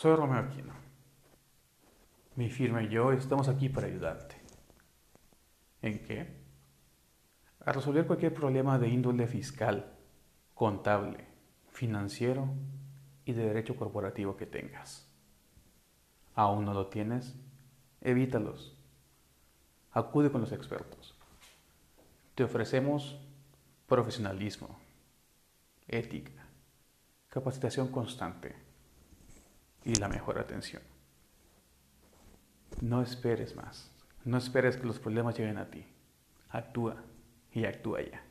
Soy Romeo Aquino. Mi firma y yo estamos aquí para ayudarte. ¿En qué? A resolver cualquier problema de índole fiscal, contable, financiero y de derecho corporativo que tengas. ¿Aún no lo tienes? Evítalos. Acude con los expertos. Te ofrecemos profesionalismo, ética, capacitación constante y la mejor atención. No esperes más. No esperes que los problemas lleguen a ti. Actúa y actúa ya.